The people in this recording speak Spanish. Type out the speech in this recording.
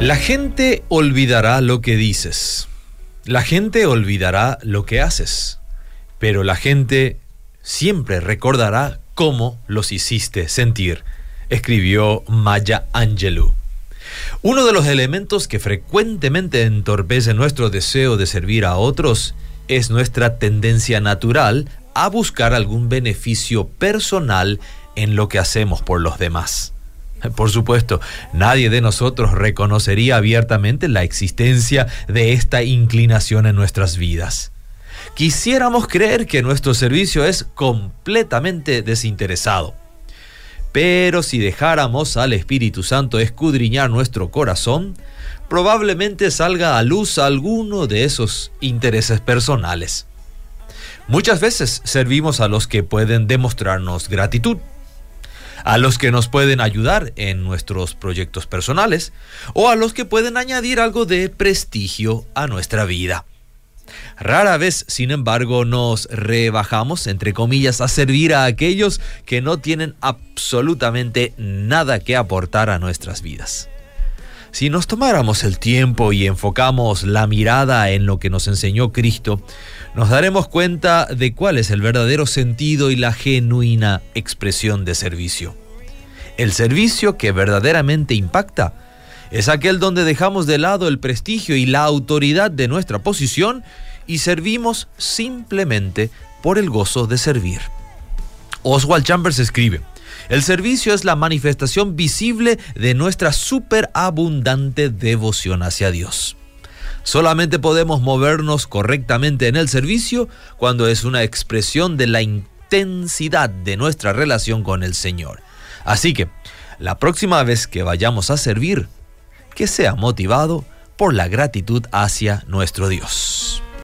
La gente olvidará lo que dices. La gente olvidará lo que haces. Pero la gente siempre recordará cómo los hiciste sentir, escribió Maya Angelou. Uno de los elementos que frecuentemente entorpece nuestro deseo de servir a otros es nuestra tendencia natural a buscar algún beneficio personal en lo que hacemos por los demás. Por supuesto, nadie de nosotros reconocería abiertamente la existencia de esta inclinación en nuestras vidas. Quisiéramos creer que nuestro servicio es completamente desinteresado. Pero si dejáramos al Espíritu Santo escudriñar nuestro corazón, probablemente salga a luz alguno de esos intereses personales. Muchas veces servimos a los que pueden demostrarnos gratitud, a los que nos pueden ayudar en nuestros proyectos personales o a los que pueden añadir algo de prestigio a nuestra vida. Rara vez, sin embargo, nos rebajamos, entre comillas, a servir a aquellos que no tienen absolutamente nada que aportar a nuestras vidas. Si nos tomáramos el tiempo y enfocamos la mirada en lo que nos enseñó Cristo, nos daremos cuenta de cuál es el verdadero sentido y la genuina expresión de servicio. El servicio que verdaderamente impacta es aquel donde dejamos de lado el prestigio y la autoridad de nuestra posición y servimos simplemente por el gozo de servir. Oswald Chambers escribe, el servicio es la manifestación visible de nuestra superabundante devoción hacia Dios. Solamente podemos movernos correctamente en el servicio cuando es una expresión de la intensidad de nuestra relación con el Señor. Así que, la próxima vez que vayamos a servir, que sea motivado por la gratitud hacia nuestro Dios.